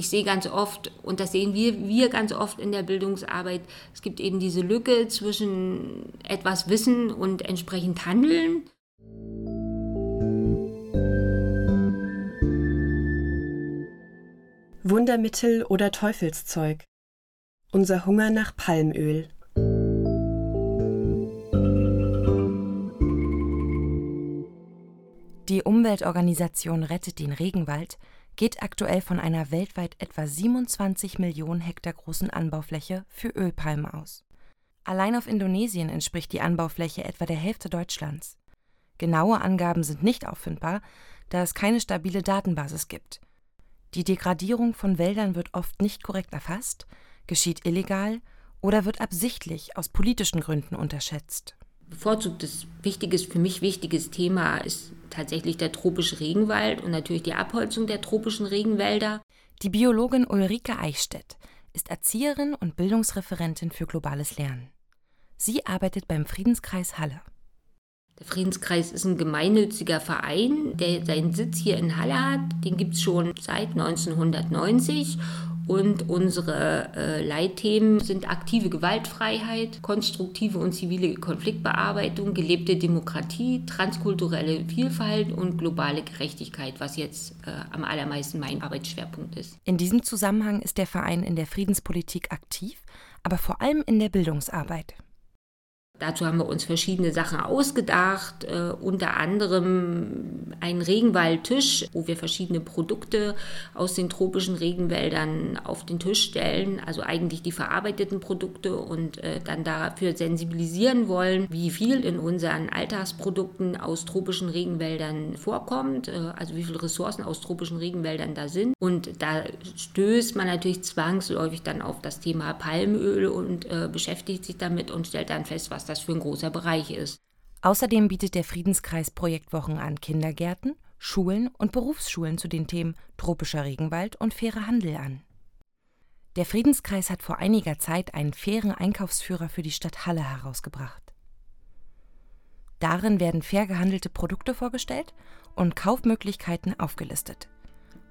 ich sehe ganz oft, und das sehen wir, wir ganz oft in der Bildungsarbeit, es gibt eben diese Lücke zwischen etwas Wissen und entsprechend Handeln. Wundermittel oder Teufelszeug. Unser Hunger nach Palmöl. Die Umweltorganisation Rettet den Regenwald geht aktuell von einer weltweit etwa 27 Millionen Hektar großen Anbaufläche für Ölpalmen aus. Allein auf Indonesien entspricht die Anbaufläche etwa der Hälfte Deutschlands. Genaue Angaben sind nicht auffindbar, da es keine stabile Datenbasis gibt. Die Degradierung von Wäldern wird oft nicht korrekt erfasst, geschieht illegal oder wird absichtlich aus politischen Gründen unterschätzt. Bevorzugtes wichtiges, für mich wichtiges Thema ist tatsächlich der tropische Regenwald und natürlich die Abholzung der tropischen Regenwälder. Die Biologin Ulrike Eichstädt ist Erzieherin und Bildungsreferentin für globales Lernen. Sie arbeitet beim Friedenskreis Halle. Der Friedenskreis ist ein gemeinnütziger Verein, der seinen Sitz hier in Halle hat. Den gibt es schon seit 1990 und unsere äh, Leitthemen sind aktive Gewaltfreiheit, konstruktive und zivile Konfliktbearbeitung, gelebte Demokratie, transkulturelle Vielfalt und globale Gerechtigkeit, was jetzt äh, am allermeisten mein Arbeitsschwerpunkt ist. In diesem Zusammenhang ist der Verein in der Friedenspolitik aktiv, aber vor allem in der Bildungsarbeit. Dazu haben wir uns verschiedene Sachen ausgedacht, äh, unter anderem einen Regenwaldtisch, wo wir verschiedene Produkte aus den tropischen Regenwäldern auf den Tisch stellen, also eigentlich die verarbeiteten Produkte und äh, dann dafür sensibilisieren wollen, wie viel in unseren Alltagsprodukten aus tropischen Regenwäldern vorkommt, äh, also wie viele Ressourcen aus tropischen Regenwäldern da sind. Und da stößt man natürlich zwangsläufig dann auf das Thema Palmöl und äh, beschäftigt sich damit und stellt dann fest, was das für ein großer Bereich ist. Außerdem bietet der Friedenskreis Projektwochen an Kindergärten, Schulen und Berufsschulen zu den Themen tropischer Regenwald und fairer Handel an. Der Friedenskreis hat vor einiger Zeit einen fairen Einkaufsführer für die Stadt Halle herausgebracht. Darin werden fair gehandelte Produkte vorgestellt und Kaufmöglichkeiten aufgelistet.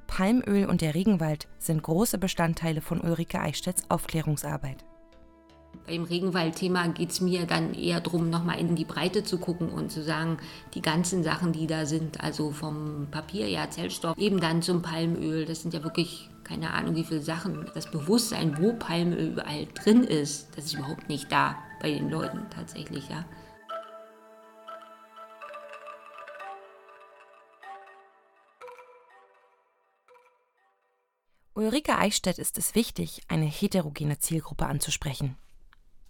Palmöl und der Regenwald sind große Bestandteile von Ulrike Eichstädts Aufklärungsarbeit. Beim Regenwaldthema geht es mir dann eher darum, nochmal in die Breite zu gucken und zu sagen, die ganzen Sachen, die da sind, also vom Papier, ja, Zellstoff, eben dann zum Palmöl, das sind ja wirklich keine Ahnung, wie viele Sachen. Das Bewusstsein, wo Palmöl überall drin ist, das ist überhaupt nicht da bei den Leuten tatsächlich, ja. Ulrike Eichstädt ist es wichtig, eine heterogene Zielgruppe anzusprechen.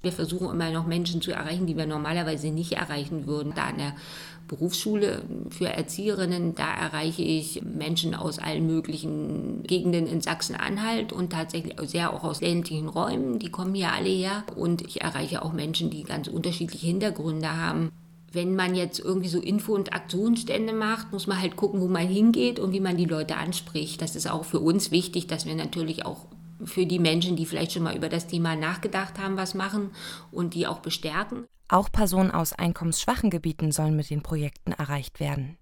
Wir versuchen immer noch Menschen zu erreichen, die wir normalerweise nicht erreichen würden. Da an der Berufsschule für Erzieherinnen, da erreiche ich Menschen aus allen möglichen Gegenden in Sachsen-Anhalt und tatsächlich sehr auch aus ländlichen Räumen. Die kommen hier alle her. Und ich erreiche auch Menschen, die ganz unterschiedliche Hintergründe haben. Wenn man jetzt irgendwie so Info- und Aktionsstände macht, muss man halt gucken, wo man hingeht und wie man die Leute anspricht. Das ist auch für uns wichtig, dass wir natürlich auch für die Menschen, die vielleicht schon mal über das Thema nachgedacht haben, was machen und die auch bestärken. Auch Personen aus einkommensschwachen Gebieten sollen mit den Projekten erreicht werden.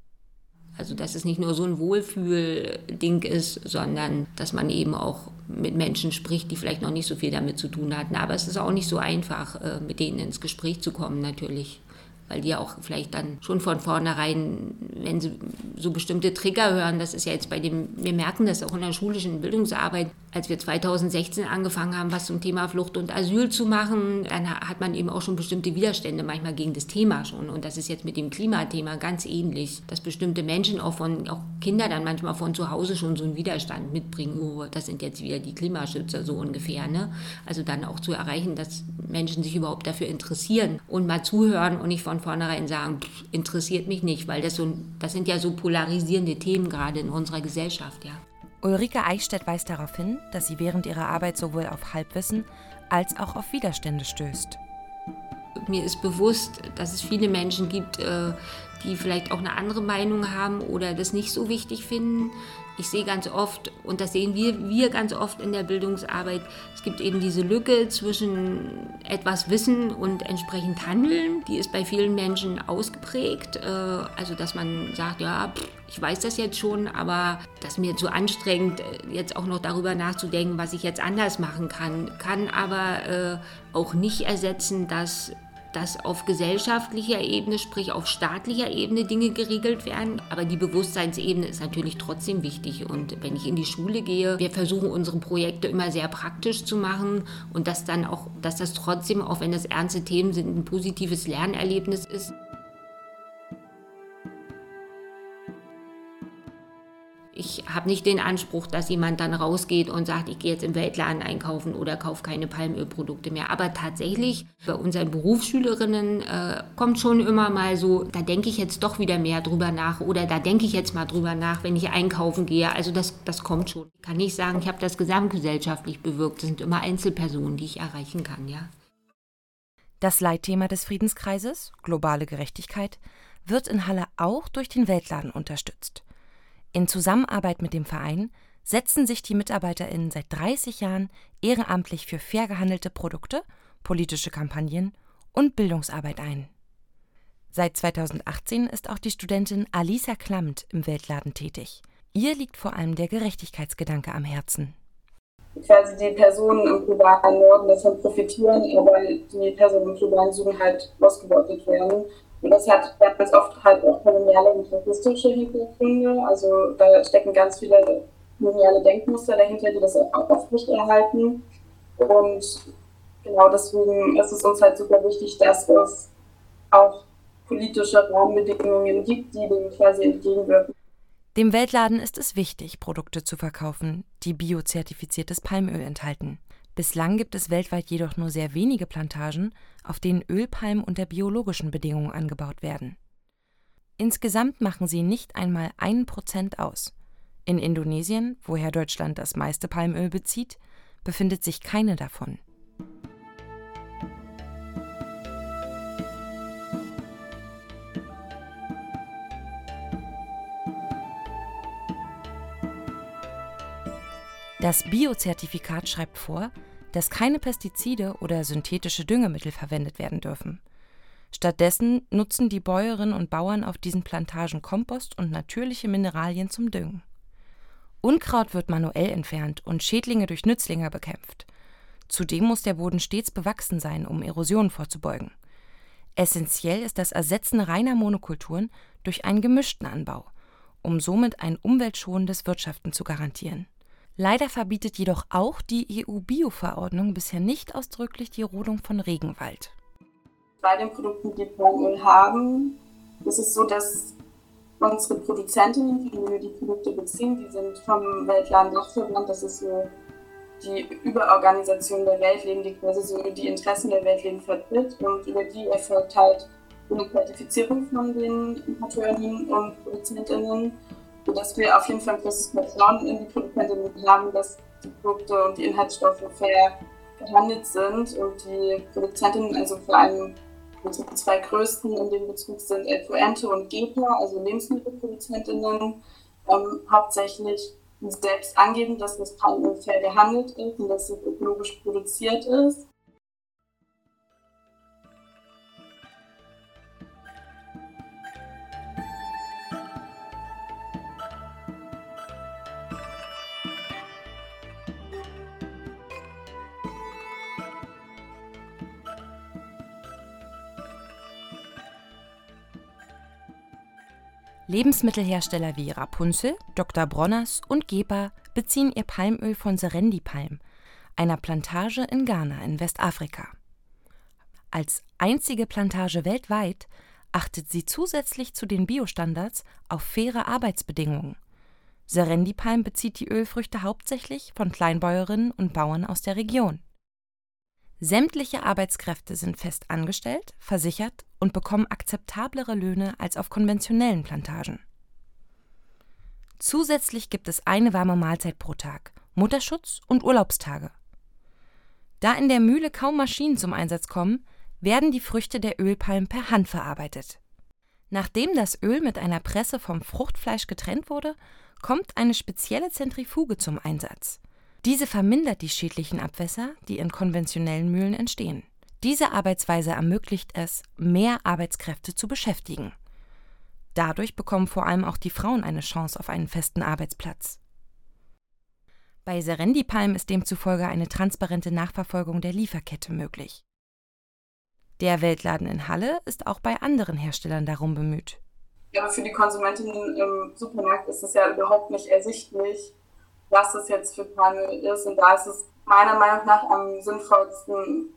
Also dass es nicht nur so ein Wohlfühlding ist, sondern dass man eben auch mit Menschen spricht, die vielleicht noch nicht so viel damit zu tun hatten. Aber es ist auch nicht so einfach, äh, mit denen ins Gespräch zu kommen natürlich weil die auch vielleicht dann schon von vornherein, wenn sie so bestimmte Trigger hören, das ist ja jetzt bei dem, wir merken das auch in der schulischen Bildungsarbeit, als wir 2016 angefangen haben, was zum Thema Flucht und Asyl zu machen, dann hat man eben auch schon bestimmte Widerstände manchmal gegen das Thema schon. Und das ist jetzt mit dem Klimathema ganz ähnlich, dass bestimmte Menschen auch von, auch Kinder dann manchmal von zu Hause schon so einen Widerstand mitbringen, oh, das sind jetzt wieder die Klimaschützer so ungefähr. Ne? Also dann auch zu erreichen, dass Menschen sich überhaupt dafür interessieren und mal zuhören und nicht von vornherein sagen, pff, interessiert mich nicht, weil das, so, das sind ja so polarisierende Themen gerade in unserer Gesellschaft, ja. Ulrike Eichstädt weist darauf hin, dass sie während ihrer Arbeit sowohl auf Halbwissen als auch auf Widerstände stößt. Mir ist bewusst, dass es viele Menschen gibt, äh, die vielleicht auch eine andere Meinung haben oder das nicht so wichtig finden. Ich sehe ganz oft, und das sehen wir, wir ganz oft in der Bildungsarbeit, es gibt eben diese Lücke zwischen etwas Wissen und entsprechend Handeln. Die ist bei vielen Menschen ausgeprägt. Äh, also, dass man sagt, ja, ich weiß das jetzt schon, aber das ist mir zu anstrengend, äh, jetzt auch noch darüber nachzudenken, was ich jetzt anders machen kann. Kann aber äh, auch nicht ersetzen, dass dass auf gesellschaftlicher Ebene, sprich auf staatlicher Ebene Dinge geregelt werden. Aber die Bewusstseinsebene ist natürlich trotzdem wichtig. Und wenn ich in die Schule gehe, wir versuchen unsere Projekte immer sehr praktisch zu machen und dass dann auch, dass das trotzdem, auch wenn das ernste Themen sind, ein positives Lernerlebnis ist. Ich habe nicht den Anspruch, dass jemand dann rausgeht und sagt, ich gehe jetzt im Weltladen einkaufen oder kaufe keine Palmölprodukte mehr. Aber tatsächlich bei unseren Berufsschülerinnen äh, kommt schon immer mal so, da denke ich jetzt doch wieder mehr drüber nach oder da denke ich jetzt mal drüber nach, wenn ich einkaufen gehe. Also das, das kommt schon. Ich kann nicht sagen, ich habe das gesamtgesellschaftlich bewirkt. Das sind immer Einzelpersonen, die ich erreichen kann, ja. Das Leitthema des Friedenskreises, globale Gerechtigkeit, wird in Halle auch durch den Weltladen unterstützt. In Zusammenarbeit mit dem Verein setzen sich die MitarbeiterInnen seit 30 Jahren ehrenamtlich für fair gehandelte Produkte, politische Kampagnen und Bildungsarbeit ein. Seit 2018 ist auch die Studentin Alisa Klamt im Weltladen tätig. Ihr liegt vor allem der Gerechtigkeitsgedanke am Herzen. Quasi die Personen im globalen Norden davon profitieren, aber die Personen im globalen Süden halt ausgebeutet werden. Und das hat ganz oft halt auch koloniale und rassistische Hintergründe. Also da stecken ganz viele koloniale Denkmuster dahinter, die das auch aufrechterhalten. Und genau deswegen ist es uns halt super wichtig, dass es auch politische Rahmenbedingungen gibt, die dem quasi entgegenwirken. Dem Weltladen ist es wichtig, Produkte zu verkaufen, die biozertifiziertes Palmöl enthalten. Bislang gibt es weltweit jedoch nur sehr wenige Plantagen, auf denen Ölpalmen unter biologischen Bedingungen angebaut werden. Insgesamt machen sie nicht einmal ein Prozent aus. In Indonesien, woher Deutschland das meiste Palmöl bezieht, befindet sich keine davon. Das Biozertifikat schreibt vor, dass keine Pestizide oder synthetische Düngemittel verwendet werden dürfen. Stattdessen nutzen die Bäuerinnen und Bauern auf diesen Plantagen Kompost und natürliche Mineralien zum Düngen. Unkraut wird manuell entfernt und Schädlinge durch Nützlinge bekämpft. Zudem muss der Boden stets bewachsen sein, um Erosionen vorzubeugen. Essentiell ist das Ersetzen reiner Monokulturen durch einen gemischten Anbau, um somit ein umweltschonendes Wirtschaften zu garantieren. Leider verbietet jedoch auch die EU-Bio-Verordnung bisher nicht ausdrücklich die Rodung von Regenwald. Bei den Produkten, die Palmöl haben, ist es so, dass unsere Produzentinnen, die wir die Produkte beziehen, die sind vom Weltladen Dachverband, das ist so die Überorganisation der Weltleben, die quasi so die Interessen der Weltleben vertritt und über die erfolgt halt eine Qualifizierung von den Importeurinnen und Produzentinnen sodass wir auf jeden Fall ein großes Vertrauen in die Produzentinnen haben, dass die Produkte und die Inhaltsstoffe fair gehandelt sind und die Produzentinnen, also vor allem unsere zwei größten in dem Bezug sind El Fuente und Gebler, also Lebensmittelproduzentinnen, ähm, hauptsächlich selbst angeben, dass das Palmöl fair gehandelt ist und dass es ökologisch produziert ist. Lebensmittelhersteller wie Rapunzel, Dr. Bronners und Gepa beziehen ihr Palmöl von Serendi-Palm, einer Plantage in Ghana in Westafrika. Als einzige Plantage weltweit achtet sie zusätzlich zu den Biostandards auf faire Arbeitsbedingungen. Serendi-Palm bezieht die Ölfrüchte hauptsächlich von Kleinbäuerinnen und Bauern aus der Region. Sämtliche Arbeitskräfte sind fest angestellt, versichert und bekommen akzeptablere Löhne als auf konventionellen Plantagen. Zusätzlich gibt es eine warme Mahlzeit pro Tag, Mutterschutz und Urlaubstage. Da in der Mühle kaum Maschinen zum Einsatz kommen, werden die Früchte der Ölpalmen per Hand verarbeitet. Nachdem das Öl mit einer Presse vom Fruchtfleisch getrennt wurde, kommt eine spezielle Zentrifuge zum Einsatz. Diese vermindert die schädlichen Abwässer, die in konventionellen Mühlen entstehen. Diese Arbeitsweise ermöglicht es, mehr Arbeitskräfte zu beschäftigen. Dadurch bekommen vor allem auch die Frauen eine Chance auf einen festen Arbeitsplatz. Bei Serendipalm ist demzufolge eine transparente Nachverfolgung der Lieferkette möglich. Der Weltladen in Halle ist auch bei anderen Herstellern darum bemüht. Ja, für die Konsumentinnen im Supermarkt ist es ja überhaupt nicht ersichtlich, was es jetzt für Palmöl ist. Und da ist es meiner Meinung nach am sinnvollsten,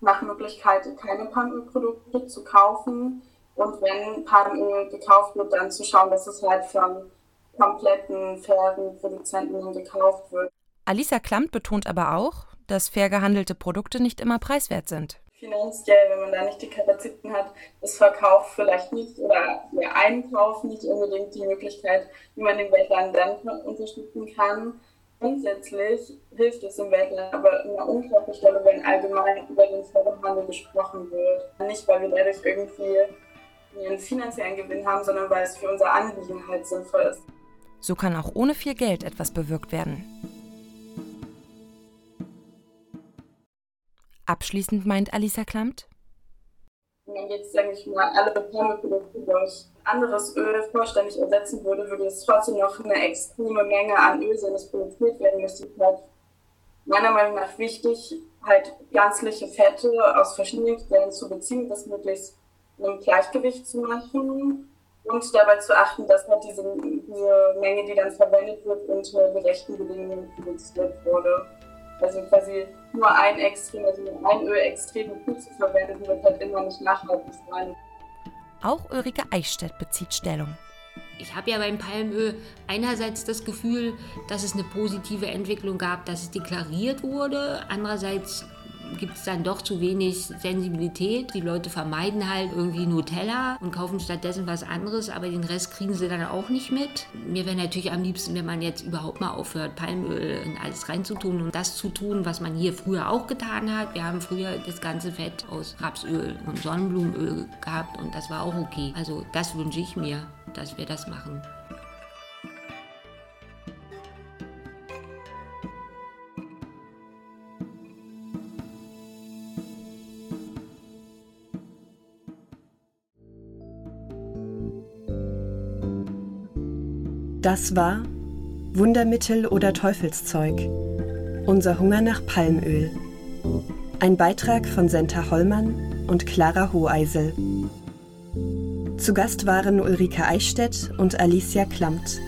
nach Möglichkeit keine Palmölprodukte zu kaufen. Und wenn Palmöl gekauft wird, dann zu schauen, dass es halt von kompletten fairen Produzenten gekauft wird. Alisa Klamt betont aber auch, dass fair gehandelte Produkte nicht immer preiswert sind. Finanziell, wenn man da nicht die Kapazitäten hat, ist Verkauf vielleicht nicht oder der Einkauf nicht unbedingt die Möglichkeit, wie man den Weltland dann unterstützen kann. Grundsätzlich hilft es im Weltland aber in einer unglaublichen Stelle, wenn allgemein über den Förderhandel gesprochen wird. Nicht, weil wir dadurch irgendwie einen finanziellen Gewinn haben, sondern weil es für unser Anliegen halt sinnvoll ist. So kann auch ohne viel Geld etwas bewirkt werden. Abschließend meint Alisa Klamt. Wenn man jetzt, sage ich mal, alle Palmölprodukte durch anderes Öl vollständig ersetzen würde, würde es trotzdem noch eine extreme Menge an Öl sein, das produziert werden müsste. Halt meiner Meinung nach wichtig, halt ganzliche Fette aus verschiedenen Quellen zu beziehen, das möglichst einem Gleichgewicht zu machen und dabei zu achten, dass halt diese, diese Menge, die dann verwendet wird, unter gerechten Bedingungen produziert wurde. Also quasi nur ein Extrem, also nur ein Öl extrem gut zu verwenden, wird halt immer nicht nachhaltig sein. Auch Ulrike Eichstätt bezieht Stellung. Ich habe ja beim Palmöl einerseits das Gefühl, dass es eine positive Entwicklung gab, dass es deklariert wurde. Andererseits gibt es dann doch zu wenig Sensibilität. Die Leute vermeiden halt irgendwie Nutella und kaufen stattdessen was anderes, aber den Rest kriegen sie dann auch nicht mit. Mir wäre natürlich am liebsten, wenn man jetzt überhaupt mal aufhört, Palmöl in alles reinzutun und das zu tun, was man hier früher auch getan hat. Wir haben früher das ganze Fett aus Rapsöl und Sonnenblumenöl gehabt und das war auch okay. Also das wünsche ich mir, dass wir das machen. Das war Wundermittel oder Teufelszeug. Unser Hunger nach Palmöl. Ein Beitrag von Senta Hollmann und Clara Hoheisel. Zu Gast waren Ulrike Eichstätt und Alicia Klamt.